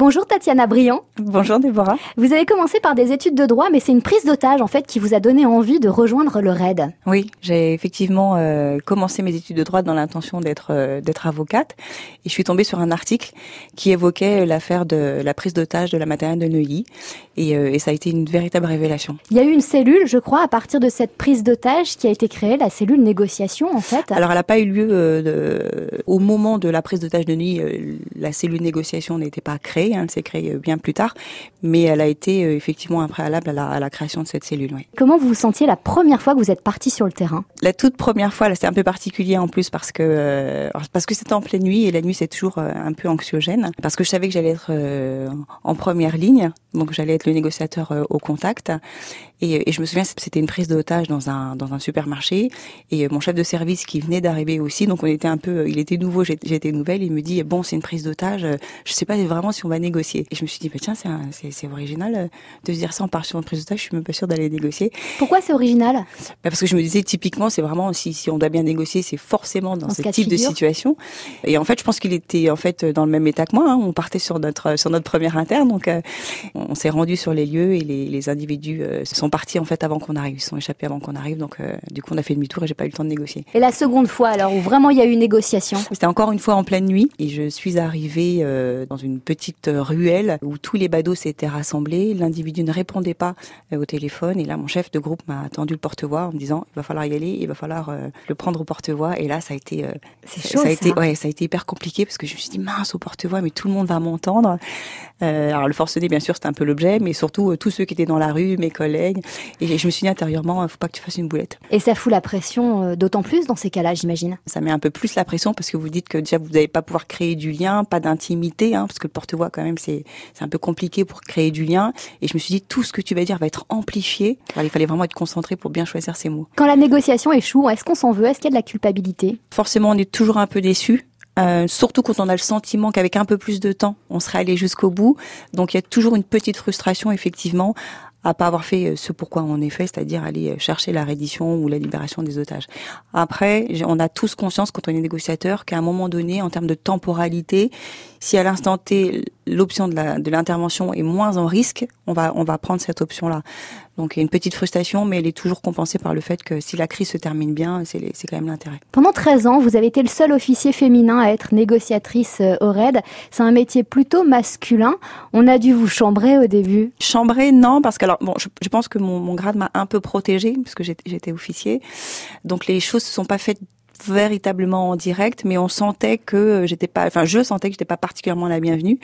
Bonjour Tatiana Briand. Bonjour Déborah. Vous avez commencé par des études de droit, mais c'est une prise d'otage en fait qui vous a donné envie de rejoindre le RAID. Oui, j'ai effectivement euh, commencé mes études de droit dans l'intention d'être euh, d'être avocate, et je suis tombée sur un article qui évoquait l'affaire de la prise d'otage de la maternelle de Neuilly, et, euh, et, ça a été une véritable révélation. Il y a eu une cellule, je crois, à partir de cette prise d'otage qui a été créée, la cellule négociation en fait. Alors elle n'a pas eu lieu de, au moment de la prise d'otage de Neuilly, la cellule négociation n'était pas créée Hein, elle s'est créée euh, bien plus tard, mais elle a été euh, effectivement un préalable à la, à la création de cette cellule. Oui. Comment vous vous sentiez la première fois que vous êtes parti sur le terrain? La toute première fois, là, c'était un peu particulier en plus parce que euh, parce que c'était en pleine nuit et la nuit c'est toujours un peu anxiogène parce que je savais que j'allais être en première ligne, donc j'allais être le négociateur au contact et, et je me souviens c'était une prise d'otage dans un dans un supermarché et mon chef de service qui venait d'arriver aussi, donc on était un peu, il était nouveau, j'étais nouvelle, il me dit bon c'est une prise d'otage, je sais pas vraiment si on va négocier. Et je me suis dit, bah, tiens, c'est original euh, de se dire ça, on part sur un prise je suis même pas sûre d'aller négocier. Pourquoi c'est original? Bah, Parce que je me disais, typiquement, c'est vraiment, si, si on doit bien négocier, c'est forcément dans, ce type de, situation. Et en fait, je pense qu'il était en fait dans le même état que moi. Hein. On partait sur notre sur notre première interne, donc euh, on s'est rendu sur les lieux et les, les individus euh, sont partis en fait avant qu'on arrive, ils sont échappés avant qu'on arrive. Donc du coup, on a fait demi-tour et j'ai pas eu le temps de négocier. Et la seconde fois, alors où vraiment il y a eu une négociation? C'était encore une fois en pleine nuit et je suis arrivée dans une petite ruelle où tous les badauds s'étaient rassemblés. L'individu ne répondait pas euh, au téléphone et là mon chef de groupe m'a tendu le porte-voix en me disant il va falloir y aller, il va falloir euh, le prendre au porte-voix et là ça a été euh, ça, a été ouais ça a été hyper compliqué parce que je me suis dit mince au porte-voix mais tout le monde va m'entendre. alors le forcené bien sûr c'était un peu l'objet mais surtout tous ceux qui étaient dans la rue, mes collègues et je me suis dit intérieurement faut pas que tu fasses une boulette. Et ça fout la pression d'autant plus dans ces cas-là j'imagine. Ça met un peu plus la pression parce que vous dites que déjà vous n'allez pas pouvoir créer du lien, pas d'intimité hein, parce que le porte-voix quand même c'est un peu compliqué pour créer du lien. Et je me suis dit, tout ce que tu vas dire va être amplifié. il fallait vraiment être concentré pour bien choisir ses mots. Quand la négociation échoue, est-ce qu'on s'en veut? Est-ce qu'il y a de la culpabilité? Forcément, on est toujours un peu déçu. Euh, surtout quand on a le sentiment qu'avec un peu plus de temps, on serait allé jusqu'au bout. Donc il y a toujours une petite frustration, effectivement, à pas avoir fait euh, ce pourquoi on est fait, c'est-à-dire aller euh, chercher la reddition ou la libération des otages. Après, on a tous conscience quand on est négociateur qu'à un moment donné, en termes de temporalité, si à l'instant T l'option de l'intervention est moins en risque, on va on va prendre cette option-là. Donc il y a une petite frustration, mais elle est toujours compensée par le fait que si la crise se termine bien, c'est quand même l'intérêt. Pendant 13 ans, vous avez été le seul officier féminin à être négociatrice euh, au RAID. C'est un métier plutôt masculin. On a dû vous chambrer au début Chambrer, non, parce que alors bon, je, pense que mon, mon grade m'a un peu protégée, puisque j'étais officier. Donc les choses se sont pas faites véritablement en direct, mais on sentait que j'étais pas, enfin je sentais que j'étais pas particulièrement la bienvenue.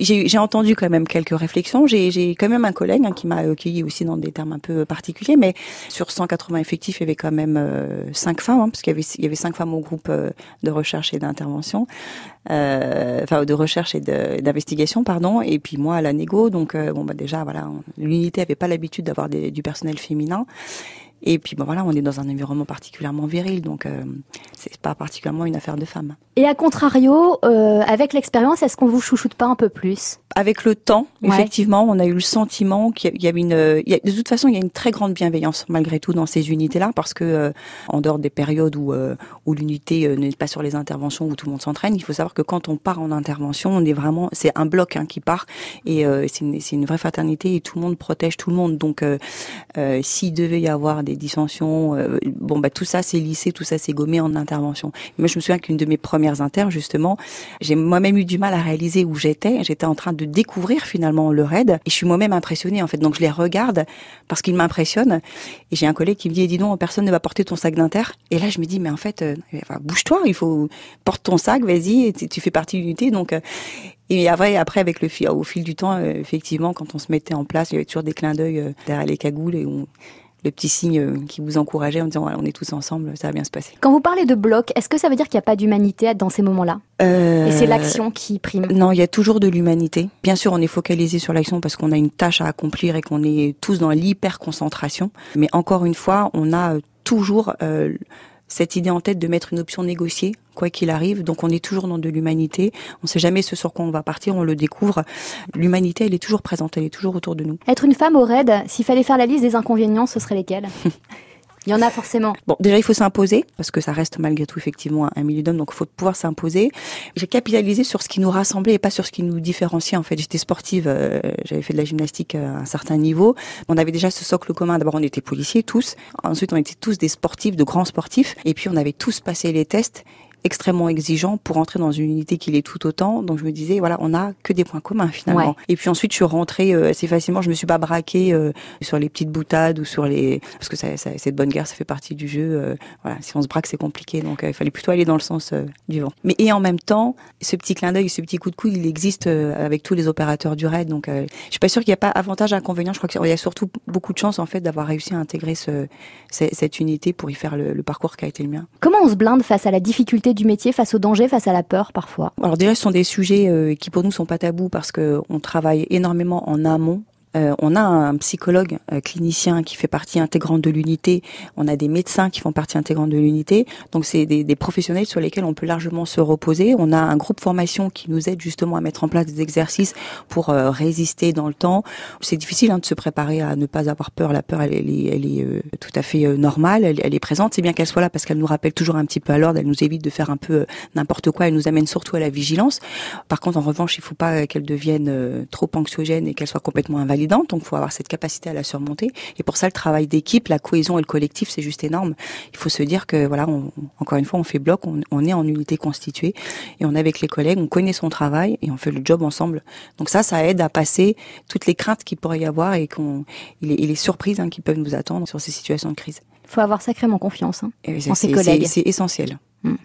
J'ai entendu quand même quelques réflexions. J'ai quand même un collègue hein, qui m'a accueilli aussi dans des termes un peu particuliers, mais sur 180 effectifs, il y avait quand même euh, cinq femmes, hein, parce qu'il y avait il cinq femmes au groupe euh, de recherche et d'intervention, euh, enfin de recherche et d'investigation, pardon. Et puis moi à la négo, donc euh, bon bah déjà voilà, l'unité avait pas l'habitude d'avoir du personnel féminin. Et puis bon voilà, on est dans un environnement particulièrement viril, donc euh, c'est pas particulièrement une affaire de femme. Et à contrario, euh, avec l'expérience, est-ce qu'on vous chouchoute pas un peu plus? Avec le temps, effectivement, on a eu le sentiment qu'il y avait une, de toute façon, il y a une très grande bienveillance malgré tout dans ces unités-là, parce que euh, en dehors des périodes où euh, où l'unité n'est pas sur les interventions où tout le monde s'entraîne, il faut savoir que quand on part en intervention, on est vraiment, c'est un bloc hein, qui part et c'est une, une vraie fraternité et tout le monde protège tout le monde. Donc s'il devait y avoir des dissensions, bon bah tout ça c'est lissé, tout ça c'est gommé en intervention. Moi je me souviens qu'une de mes premières inter, justement, j'ai moi-même eu du mal à réaliser où j'étais. J'étais en train de découvrir finalement le raid et je suis moi-même impressionnée en fait. Donc je les regarde parce qu'ils m'impressionnent. Et j'ai un collègue qui me dit, dis donc, personne ne va porter ton sac d'inter. Et là je me dis, mais en fait, euh, bouge-toi, il faut porte ton sac, vas-y, tu fais partie de l'unité. Donc euh, et après, après avec le fil, au fil du temps, euh, effectivement, quand on se mettait en place, il y avait toujours des clins d'œil derrière les cagoules et on, le petit signe euh, qui vous encourageait en disant on est tous ensemble, ça va bien se passer. Quand vous parlez de bloc, est-ce que ça veut dire qu'il n'y a pas d'humanité dans ces moments-là? Euh... Et c'est l'action qui prime Non, il y a toujours de l'humanité. Bien sûr, on est focalisé sur l'action parce qu'on a une tâche à accomplir et qu'on est tous dans l'hyper concentration. Mais encore une fois, on a toujours euh, cette idée en tête de mettre une option négociée, quoi qu'il arrive. Donc on est toujours dans de l'humanité. On ne sait jamais ce sur quoi on va partir, on le découvre. L'humanité, elle est toujours présente, elle est toujours autour de nous. Être une femme au raid, s'il fallait faire la liste des inconvénients, ce serait lesquels? Il y en a forcément. Bon, déjà, il faut s'imposer, parce que ça reste malgré tout effectivement un milieu d'hommes, donc il faut pouvoir s'imposer. J'ai capitalisé sur ce qui nous rassemblait et pas sur ce qui nous différenciait. En fait, j'étais sportive, euh, j'avais fait de la gymnastique à un certain niveau. On avait déjà ce socle commun. D'abord, on était policiers tous. Ensuite, on était tous des sportifs, de grands sportifs. Et puis, on avait tous passé les tests extrêmement exigeant pour entrer dans une unité qui l'est tout autant. Donc je me disais, voilà, on a que des points communs finalement. Et puis ensuite, je suis rentrée euh, assez facilement. Je me suis pas braquée euh, sur les petites boutades ou sur les parce que ça, ça, cette bonne guerre, ça fait partie du jeu. Euh, voilà, si on se braque, c'est compliqué. Donc il fallait plutôt aller dans le sens du vent. Mais et en même temps, ce petit clin d'œil, ce petit coup de coude, il existe avec tous les opérateurs du raid. Donc je suis pas sûre qu'il n'y a pas avantage inconvénient. Je crois qu'il y a surtout beaucoup de chance en fait d'avoir réussi à intégrer ce, cette unité pour y faire le, le parcours qui a été le mien. Comment on se blinde face à la difficulté du métier, face au danger, face à la peur parfois. Alors déjà, ce sont des sujets euh, qui pour nous sont pas tabous parce que on travaille énormément en amont euh, on a un psychologue euh, clinicien qui fait partie intégrante de l'unité. On a des médecins qui font partie intégrante de l'unité. Donc c'est des, des, professionnels sur lesquels on peut largement se reposer. On a un groupe formation qui nous aide justement à mettre en place des exercices pour euh, résister dans le temps. C'est difficile hein, de se préparer à ne pas avoir peur. La peur, elle, est, elle est tout à fait normale. Elle, elle, est présente. C'est bien qu'elle soit là parce qu'elle nous rappelle toujours un petit peu à l'ordre. Elle nous évite de faire un peu n'importe quoi. Elle nous amène surtout à la vigilance. Par contre, en revanche, il ne faut pas qu'elle devienne trop anxiogène et qu'elle soit complètement invalide donc il faut avoir cette capacité à la surmonter. Et pour ça, le travail d'équipe, la cohésion et le collectif, c'est juste énorme. Il faut se dire que voilà, encore une fois, on fait bloc, on, est en unité constituée et on est avec les collègues, on connaît son travail et on fait le job ensemble. Donc ça, ça aide à passer toutes les craintes qu'il pourrait y avoir et, qu'on, les, surprises hein, qui peuvent nous attendre sur ces situations de crise. Il faut avoir sacrément confiance hein, en ses collègues. C'est essentiel. Hmm.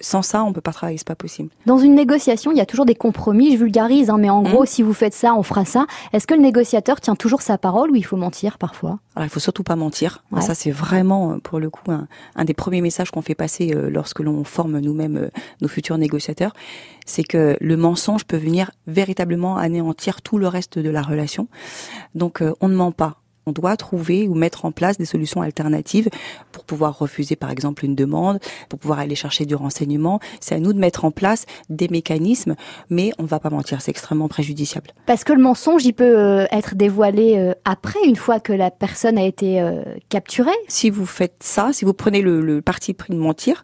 Sans ça, on peut pas travailler, c'est pas possible. Dans une négociation, il y a toujours des compromis. Je vulgarise, hein, mais en gros, hmm. si vous faites ça, on fera ça. Est-ce que le négociateur tient toujours sa parole ou il faut mentir parfois? Alors, il faut surtout pas mentir. Ça, c'est vraiment, euh, pour le coup, un, des premiers messages qu'on fait passer euh, lorsque l'on forme nous-mêmes euh, nos futurs négociateurs. C'est que le mensonge peut venir véritablement anéantir tout le reste de la relation. Donc, on ne ment pas on doit trouver ou mettre en place des solutions alternatives pour pouvoir refuser par exemple une demande, pour pouvoir aller chercher du renseignement. C'est à nous de mettre en place des mécanismes, mais on ne va pas mentir, c'est extrêmement préjudiciable. Parce que le mensonge, il peut euh, être dévoilé euh, après, une fois que la personne a été euh, capturée. Si vous faites ça, si vous prenez le, parti pris de mentir,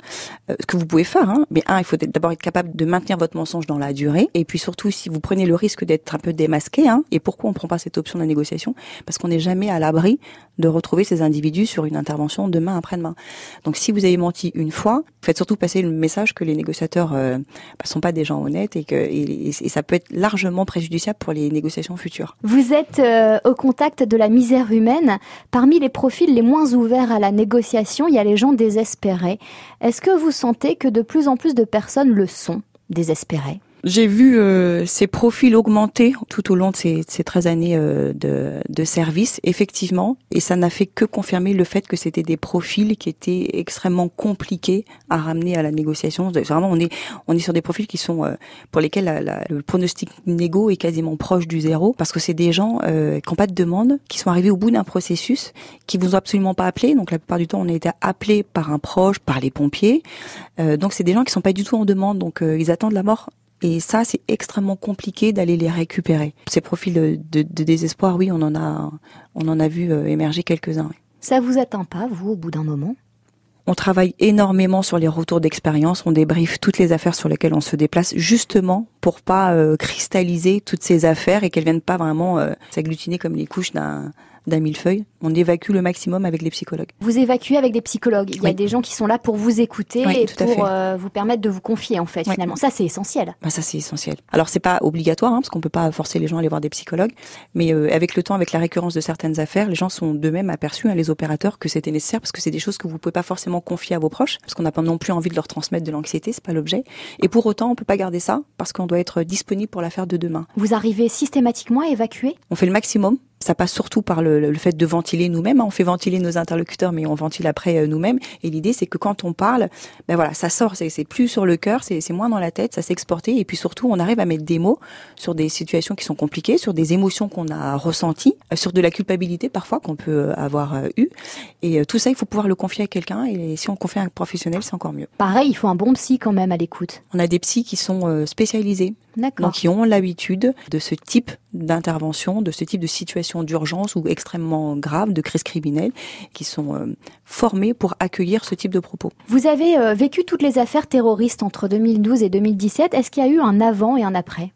ce que vous pouvez faire, hein, mais un, il faut d'abord être capable de maintenir votre mensonge dans la durée, et puis surtout si vous prenez le risque d'être un peu démasqué, hein, et pourquoi on ne prend pas cette option de la négociation? Parce qu'on n'est jamais à l'abri de retrouver ces individus sur une intervention demain après-demain. Donc si vous avez menti une fois, faites surtout passer le message que les négociateurs euh, bah, sont pas des gens honnêtes et que ça peut être largement préjudiciable pour les négociations futures. Vous êtes euh, au contact de la misère humaine. Parmi les profils les moins ouverts à la négociation, il y a les gens désespérés. Est-ce que vous sentez que de plus en plus de personnes le sont, désespérées? J'ai vu euh, ces profils augmenter tout au long de ces, ces 13 années euh, de, de, service, effectivement, et ça n'a fait que confirmer le fait que c'était des profils qui étaient extrêmement compliqués à ramener à la négociation. Vraiment, on est on est sur des profils qui sont euh, pour lesquels la, le pronostic négo est quasiment proche du zéro, parce que c'est des gens euh, qui n'ont pas de demande, qui sont arrivés au bout d'un processus, qui vous ont absolument pas appelé. Donc la plupart du temps, on a été appelé par un proche, par les pompiers. donc c'est des gens qui sont pas du tout en demande, donc ils attendent la mort et ça, c'est extrêmement compliqué d'aller les récupérer. Ces profils de, de, désespoir, oui, on en a, on en a vu euh, émerger quelques-uns. Ça vous atteint pas, vous, au bout d'un moment? On travaille énormément sur les retours d'expérience, on débriefe toutes les affaires sur lesquelles on se déplace, justement pour pas euh, cristalliser toutes ces affaires et qu'elles viennent pas vraiment euh, s'agglutiner comme les couches d'un d'un millefeuille. On évacue le maximum avec les psychologues. Vous évacuez avec des psychologues. Il y a des gens qui sont là pour vous écouter et pour euh, vous permettre de vous confier en fait finalement. Ça c'est essentiel. Bah, ça c'est essentiel. Alors c'est pas obligatoire hein, parce qu'on peut pas forcer les gens à aller voir des psychologues, mais euh, avec le temps, avec la récurrence de certaines affaires, les gens sont d'eux-mêmes aperçus, hein, les opérateurs, que c'était nécessaire parce que c'est des choses que vous pouvez pas forcément confier à vos proches parce qu'on n'a pas non plus envie de leur transmettre de l'anxiété, c'est pas l'objet. Et pour autant, on peut pas garder ça parce qu'on doit être disponible pour l'affaire de demain. Vous arrivez systématiquement à évacuer? On fait le maximum ça passe surtout par le, fait de ventiler nous-mêmes. Hein. On fait ventiler nos interlocuteurs, mais on ventile après euh, nous-mêmes. Et l'idée, c'est que quand on parle, ben voilà, ça sort. C'est plus sur le cœur, c'est moins dans la tête, ça s'est exporté. Et puis surtout, on arrive à mettre des mots sur des situations qui sont compliquées, sur des émotions qu'on a ressenties, euh, sur de la culpabilité parfois qu'on peut euh, avoir eu. Et tout ça, il faut pouvoir le confier à quelqu'un. Et si on confie à un professionnel, c'est encore mieux. Pareil, il faut un bon psy quand même à l'écoute. On a des psys qui sont spécialisés donc qui ont l'habitude de ce type d'intervention, de ce type de situation d'urgence ou extrêmement grave, de crise criminelle, qui sont euh, formés pour accueillir ce type de propos. Vous avez euh, vécu toutes les affaires terroristes entre 2012 et 2017. Est-ce qu'il y a eu un avant et un après?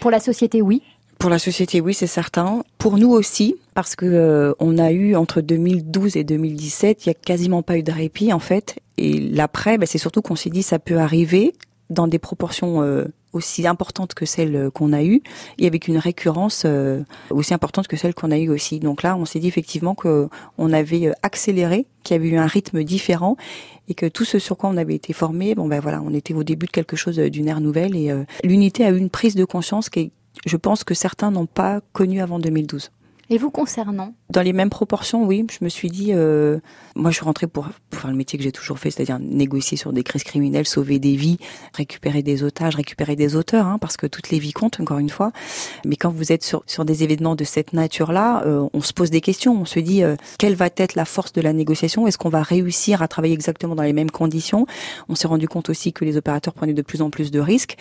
Pour la société, oui. Pour la société, oui, c'est certain. Pour nous aussi, parce que euh, on a eu entre 2012 et 2017, il y a quasiment pas eu de répit en fait. Et l'après, bah, c'est surtout qu'on s'est dit ça peut arriver dans des proportions euh, aussi importantes que celles qu'on a eues et avec une récurrence euh, aussi importante que celle qu'on a eue aussi. Donc là, on s'est dit effectivement que on avait accéléré, qu'il y avait eu un rythme différent et que tout ce sur quoi on avait été formé, bon ben voilà, on était au début de quelque chose d'une ère nouvelle et l'unité a eu une prise de conscience qui est je pense que certains n'ont pas connu avant 2012. Et vous concernant Dans les mêmes proportions, oui. Je me suis dit, euh, moi, je suis rentrée pour, faire le métier que j'ai toujours fait, c'est-à-dire négocier sur des crises criminelles, sauver des vies, récupérer des otages, récupérer des auteurs, hein, parce que toutes les vies comptent, encore une fois. Mais quand vous êtes sur, sur des événements de cette nature-là, euh, on se pose des questions. On se dit, euh, quelle va être la force de la négociation? Est-ce qu'on va réussir à travailler exactement dans les mêmes conditions? On s'est rendu compte aussi que les opérateurs prenaient de plus en plus de risques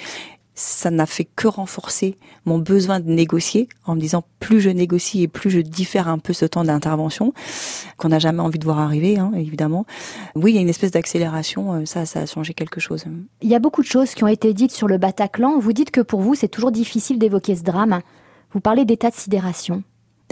ça n'a fait que renforcer mon besoin de négocier en me disant plus je négocie et plus je diffère un peu ce temps d'intervention qu'on n'a jamais envie de voir arriver, hein, évidemment. Oui, il y a une espèce d'accélération, euh, ça, ça a changé quelque chose. Il y a beaucoup de choses qui ont été dites sur le Bataclan. Vous dites que pour vous, c'est toujours difficile d'évoquer ce drame. Vous parlez d'état de sidération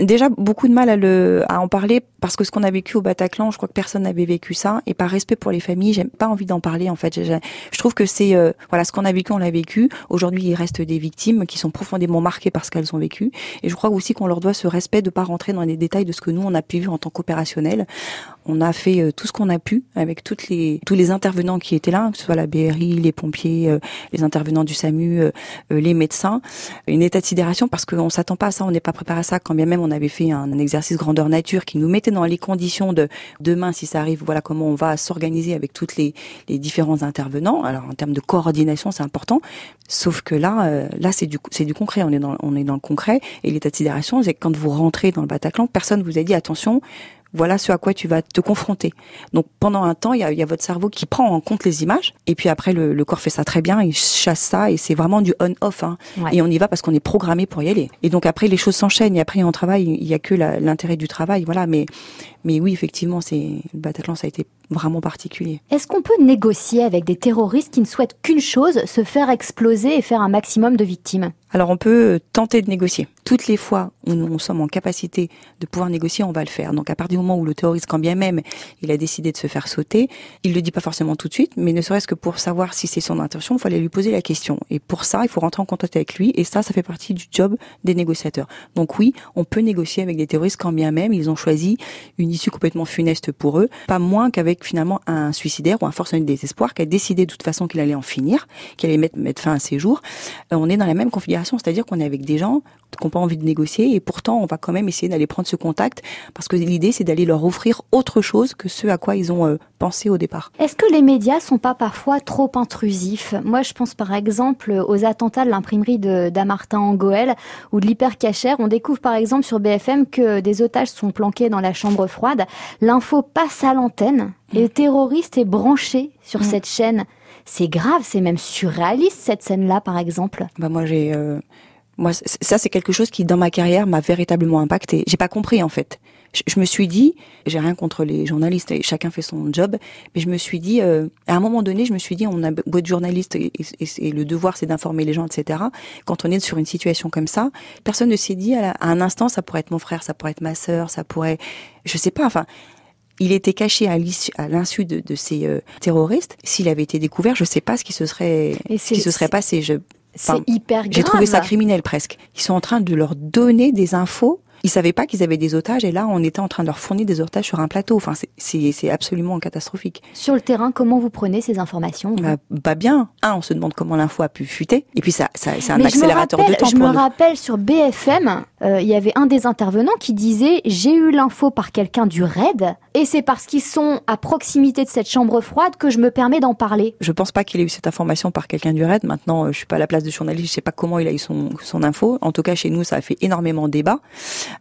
déjà beaucoup de mal à, le, à en parler parce que ce qu'on a vécu au Bataclan, je crois que personne n'avait vécu ça. Et par respect pour les familles, j'ai pas envie d'en parler en fait. Je, trouve que c'est euh, voilà ce qu'on a vécu, on l'a vécu. Aujourd'hui, il reste des victimes qui sont profondément marquées par ce qu'elles ont vécu. Et je crois aussi qu'on leur doit ce respect de pas rentrer dans les détails de ce que nous on a pu vivre en tant qu'opérationnel. On a fait euh, tout ce qu'on a pu avec toutes les tous les intervenants qui étaient là, que ce soit la BRI, les pompiers, euh, les intervenants du SAMU, les médecins. Une état de sidération parce qu'on s'attend pas à ça, on n'est pas préparé à ça. Quand bien même on avait fait un, exercice grandeur nature qui nous mettait dans les conditions de demain, si ça arrive, voilà comment on va s'organiser avec toutes les, les différents intervenants. Alors en termes de coordination, c'est important. Sauf que là, euh, là c'est du c'est du concret. On est dans on est dans le concret. Et l'état de sidération, c'est que quand vous rentrez dans le Bataclan, personne vous a dit attention voilà ce à quoi tu vas te confronter. Donc pendant un temps, il y a, y a, votre cerveau qui prend en compte les images, et puis après le, le corps fait ça très bien, il chasse ça, et c'est vraiment du on-off. Hein. Et on y va parce qu'on est programmé pour y aller. Et donc après les choses s'enchaînent, et après on travaille, il y a que l'intérêt du travail, voilà. Mais mais oui, effectivement, c'est le Bataclan, ça a été vraiment particulier. Est-ce qu'on peut négocier avec des terroristes qui ne souhaitent qu'une chose, se faire exploser et faire un maximum de victimes? Alors on peut tenter de négocier. Toutes les fois où nous sommes en capacité de pouvoir négocier, on va le faire. Donc à partir du moment où le terroriste, quand bien même il a décidé de se faire sauter, il le dit pas forcément tout de suite, mais ne serait-ce que pour savoir si c'est son intention, il fallait lui poser la question. Et pour ça, il faut rentrer en contact avec lui. Et ça, ça fait partie du job des négociateurs. Donc oui, on peut négocier avec des terroristes quand bien même ils ont choisi une issue complètement funeste pour eux, pas moins qu'avec finalement un suicidaire ou un forcené de désespoir qui a décidé de toute façon qu'il allait en finir, qu'il allait mettre, mettre fin à ses jours. Euh, on est dans la même configuration, c'est-à-dire qu'on est avec des gens qui n'ont pas envie de négocier et pourtant on va quand même essayer d'aller prendre ce contact parce que l'idée c'est d'aller leur offrir autre chose que ce à quoi ils ont euh, pensé au départ. Est-ce que les médias sont pas parfois trop intrusifs? Moi je pense par exemple aux attentats de l'imprimerie de d'Amartin en Goël ou de l'hypercachère. On découvre par exemple sur BFM que des otages sont planqués dans la chambre froide. L'info passe à l'antenne et le terroriste est branché sur mm. cette chaîne. C'est grave, c'est même surréaliste cette scène-là par exemple. Bah moi j'ai euh, moi, ça, c'est quelque chose qui, dans ma carrière, m'a véritablement impacté. J'ai pas compris, en fait. Je, me suis dit, j'ai rien contre les journalistes, et chacun fait son job, mais je me suis dit, euh, à un moment donné, je me suis dit, on a beau être journaliste et, le devoir, c'est d'informer les gens, etc. Quand on est sur une situation comme ça, personne ne s'est dit à, un instant, ça pourrait être mon frère, ça pourrait être ma sœur, ça pourrait, je sais pas, enfin il était caché à l'insu de, de, ces euh, terroristes. S'il avait été découvert, je sais pas ce qui se serait, ce qui se serait passé. Je, c'est hyper grave. J'ai trouvé ça criminel presque. Ils sont en train de leur donner des infos ils savaient pas qu'ils avaient des otages et là on était en train de leur fournir des otages sur un plateau. Enfin c'est absolument catastrophique. Sur le terrain, comment vous prenez ces informations bah, bah, bien. Un, on se demande comment l'info a pu fuiter et puis ça, ça c'est un accélérateur de temps. Je me rappelle sur BFM, il y avait un des intervenants qui disait j'ai eu l'info par quelqu'un du RAID et c'est parce qu'ils sont à proximité de cette chambre froide que je me permets d'en parler. Je pense pas qu'il ait eu cette information par quelqu'un du RAID. Maintenant, euh, je suis pas à la place de journaliste, je sais pas comment il a eu son, son info. En tout cas, chez nous, ça a fait énormément de débat.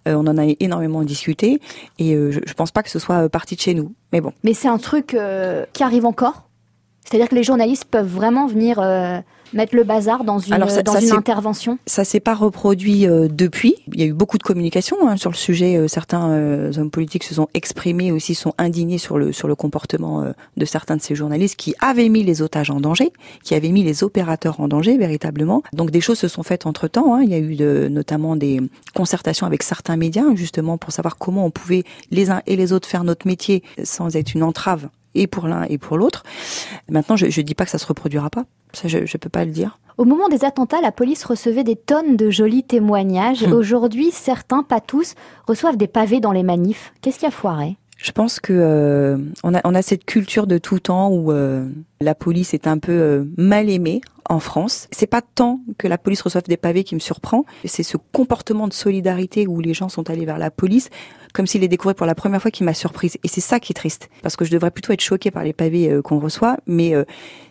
Euh, on en a énormément discuté et euh, je, je pense pas que ce soit euh, parti de chez nous. Mais bon. Mais c'est un truc qui arrive encore. C'est-à-dire que les journalistes peuvent vraiment venir Mettre le bazar dans une, dans une intervention Ça s'est pas reproduit euh, depuis. Il y a eu beaucoup de communication hein, sur le sujet. Euh, certains euh, hommes politiques se sont exprimés aussi, sont indignés sur le sur le comportement de certains de ces journalistes qui avaient mis les otages en danger, qui avaient mis les opérateurs en danger véritablement. Donc des choses se sont faites entre temps. Hein. Il y a eu de, notamment des concertations avec certains médias justement pour savoir comment on pouvait les uns et les autres faire notre métier sans être une entrave et pour l'un et pour l'autre. Maintenant, je ne dis pas que ça se reproduira pas. Ça, je ne peux pas le dire. Au moment des attentats, la police recevait des tonnes de jolis témoignages. Hum. Aujourd'hui, certains, pas tous, reçoivent des pavés dans les manifs. Qu'est-ce qui a foiré? Je pense que euh, on, a, on a cette culture de tout temps où euh, la police est un peu euh, mal aimée en France. C'est pas tant que la police reçoive des pavés qui me surprend, c'est ce comportement de solidarité où les gens sont allés vers la police comme s'ils les découvraient pour la première fois qui m'a surprise. Et c'est ça qui est triste, parce que je devrais plutôt être choquée par les pavés euh, qu'on reçoit, mais euh,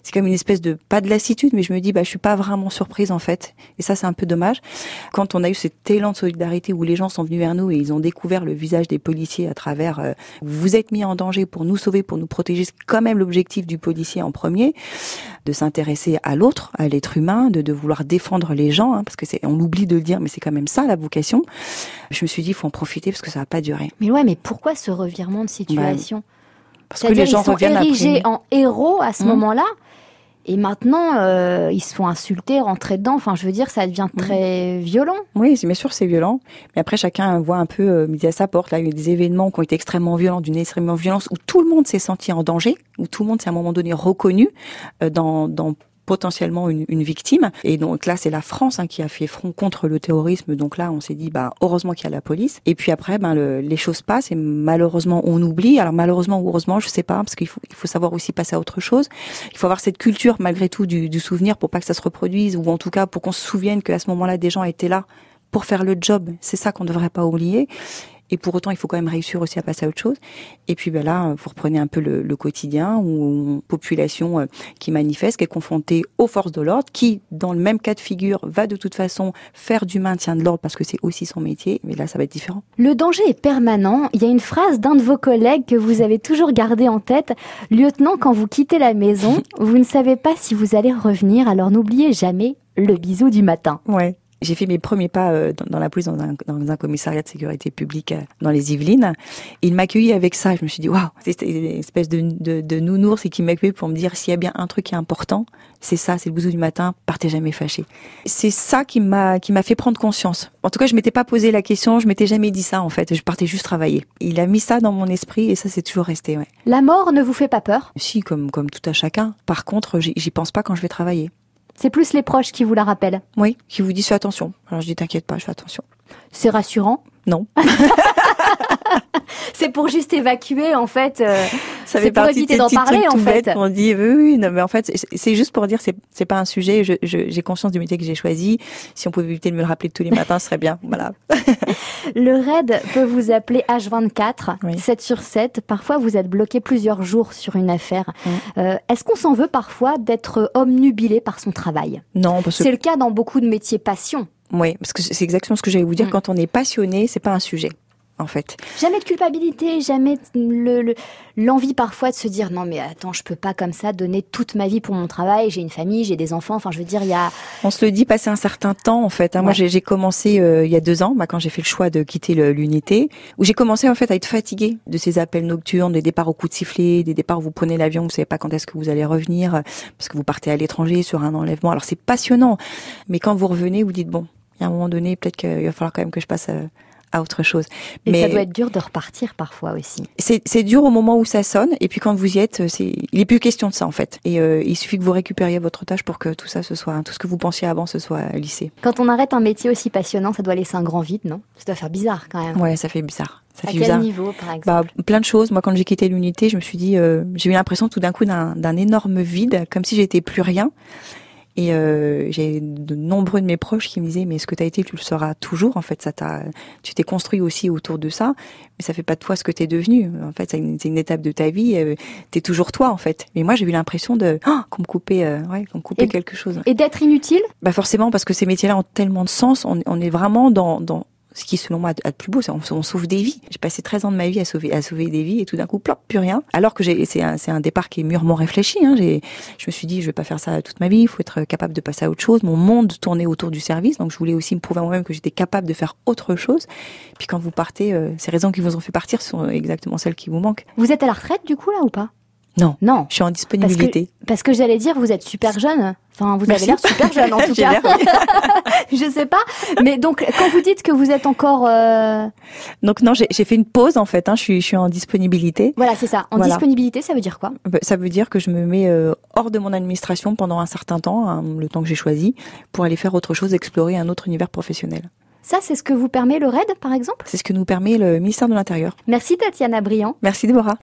c'est comme une espèce de pas de lassitude, mais je me dis bah je suis pas vraiment surprise en fait. Et ça c'est un peu dommage. Quand on a eu cet élan de solidarité où les gens sont venus vers nous et ils ont découvert le visage des policiers à travers euh, vous êtes mis en danger pour nous sauver, pour nous protéger, c'est quand même l'objectif du policier en premier, de s'intéresser à l'autre, à l'être humain, de, de vouloir défendre les gens, hein, parce que c'est, on l'oublie de le dire, mais c'est quand même ça la vocation. Je me suis dit, il faut en profiter parce que ça va pas durer. Mais ouais, mais pourquoi ce revirement de situation? Parce que les gens ils sont érigés en héros à ce mm. moment-là. Et maintenant, euh, ils se font insulter, rentrer dedans. Enfin, je veux dire, ça devient très violent. Oui, bien sûr, c'est violent. Mais après, chacun voit un peu euh, midi à sa porte. Là, il y a eu des événements qui ont été extrêmement violents, d'une extrêmement violence, où tout le monde s'est senti en danger, où tout le monde s'est à un moment donné reconnu euh, dans, dans potentiellement une, une, victime. Et donc là, c'est la France hein, qui a fait front contre le terrorisme. Donc là, on s'est dit, bah heureusement qu'il y a la police. Et puis après, ben le, les choses passent et malheureusement on oublie. Alors malheureusement ou heureusement, je sais pas, parce qu'il faut, il faut savoir aussi passer à autre chose. Il faut avoir cette culture malgré tout du, du souvenir pour pas que ça se reproduise ou en tout cas pour qu'on se souvienne qu'à ce moment-là, des gens étaient là pour faire le job. C'est ça qu'on ne devrait pas oublier. Et pour autant, il faut quand même réussir aussi à passer à autre chose. Et puis ben là, vous reprenez un peu le, le quotidien où une population euh, qui manifeste, qui est confrontée aux forces de l'ordre, qui, dans le même cas de figure, va de toute façon faire du maintien de l'ordre parce que c'est aussi son métier. Mais là, ça va être différent. Le danger est permanent. Il y a une phrase d'un de vos collègues que vous avez toujours gardé en tête. Lieutenant, quand vous quittez la maison, vous ne savez pas si vous allez revenir, alors n'oubliez jamais le bisou du matin. Ouais. J'ai fait mes premiers pas euh, dans, la police, dans un, dans un, commissariat de sécurité publique euh, dans les Yvelines. Il m'accueillit avec ça. Je me suis dit, waouh, c'est une espèce de, de, de nounours et qui m'accueille pour me dire s'il y a bien un truc qui est important, c'est ça, c'est le bousou du matin, partez jamais fâché. C'est ça qui m'a qui m'a fait prendre conscience. En tout cas, je m'étais pas posé la question, je m'étais jamais dit ça en fait. Je partais juste travailler. Il a mis ça dans mon esprit et ça c'est toujours resté. Ouais. La mort ne vous fait pas peur? Si, comme comme tout à chacun. Par contre, j'y pense pas quand je vais travailler. C'est plus les proches qui vous la rappellent. Oui, qui vous disent fais attention. Alors je dis t'inquiète pas, je fais attention. C'est rassurant Non. pour juste évacuer en fait. Euh, ça fait pour éviter d'en parler en fait. on dit oui, oui, non, mais en fait c'est juste pour dire c'est c'est pas un sujet. J'ai conscience du métier que j'ai choisi. Si on pouvait éviter de me le rappeler tous les matins, ce serait bien. Voilà. le RAID peut vous appeler H24, 7 sur 7. Parfois vous êtes bloqué plusieurs jours sur une affaire. Euh, Est-ce qu'on s'en veut parfois d'être omnubilé par son travail? Non, parce que c'est le cas dans beaucoup de métiers passion. Oui, parce que c'est exactement ce que j'allais vous dire. Mm. Quand on est passionné, c'est pas un sujet en fait. Jamais de culpabilité, jamais le, l'envie parfois de se dire non mais attends je peux pas comme ça donner toute ma vie pour mon travail, j'ai une famille, j'ai des enfants, enfin je veux dire il y a. On se le dit passer un certain temps en fait. Hein. Moi j'ai commencé euh, il y a deux ans, bah, quand j'ai fait le choix de quitter l'unité, où j'ai commencé en fait à être fatiguée de ces appels nocturnes, des départs au coup de sifflet, des départs où vous prenez l'avion, vous savez pas quand est-ce que vous allez revenir parce que vous partez à l'étranger sur un enlèvement. Alors c'est passionnant, mais quand vous revenez vous dites bon, il y a un moment donné peut-être qu'il va falloir quand même que je passe euh, à autre chose. Mais ça doit être dur de repartir parfois aussi. C'est dur au moment où ça sonne, et puis quand vous y êtes, c'est il est plus question de ça en fait. Et euh, il suffit que vous récupériez votre tâche pour que tout ça se soit, tout ce que vous pensiez avant, se soit lissé. Quand on arrête un métier aussi passionnant, ça doit laisser un grand vide, non? Ça doit faire bizarre quand même. Ouais, ça fait bizarre. Ça à quel niveau, par exemple? bah, Plein de choses. Moi, quand j'ai quitté l'unité, je me suis dit, euh, j'ai eu l'impression tout d'un coup d'un énorme vide, comme si j'étais plus rien. Et euh, j'ai de nombreux de mes proches qui me disaient mais ce que tu as été, tu le seras toujours? En fait, ça t'a, tu t'es construit aussi autour de ça, mais ça fait pas de toi ce que tu es devenu. En fait, c'est une, étape de ta vie. Euh, tu es toujours toi en fait. Mais moi, j'ai eu l'impression de oh, qu'on me coupait, euh, ouais, qu'on me coupait quelque chose. Et d'être inutile? Bah forcément parce que ces métiers-là ont tellement de sens. On, on est vraiment dans, dans ce qui selon moi a de plus beau, c'est on, sauve des vies. J'ai passé 13 ans de ma vie à sauver, à sauver des vies et tout d'un coup, plop, plus rien. Alors que c'est un, un départ qui est mûrement réfléchi. Hein. Je me suis dit, je vais pas faire ça toute ma vie, il faut être capable de passer à autre chose. Mon monde tournait autour du service, donc je voulais aussi me prouver à moi-même que j'étais capable de faire autre chose. Puis quand vous partez, euh, ces raisons qui vous ont fait partir sont exactement celles qui vous manquent. Vous êtes à la retraite du coup là ou pas? Non. Non. Je suis en disponibilité. Parce que, j'allais dire, vous êtes super jeune. Enfin, vous avez l'air super jeune en tout cas. je sais pas. Mais donc, quand vous dites que vous êtes encore. Euh... Donc non, j'ai fait une pause en fait. Hein. Je, suis, je suis en disponibilité. Voilà, c'est ça. En voilà. disponibilité, ça veut dire quoi? Bah, Ça veut dire que je me mets euh, hors de mon administration pendant un certain temps, hein, le temps que j'ai choisi, pour aller faire autre chose, explorer un autre univers professionnel. Ça, c'est ce que vous permet le RAID, par exemple? C'est ce que nous permet le ministère de l'Intérieur. Merci Tatiana Briand. Merci Déborah.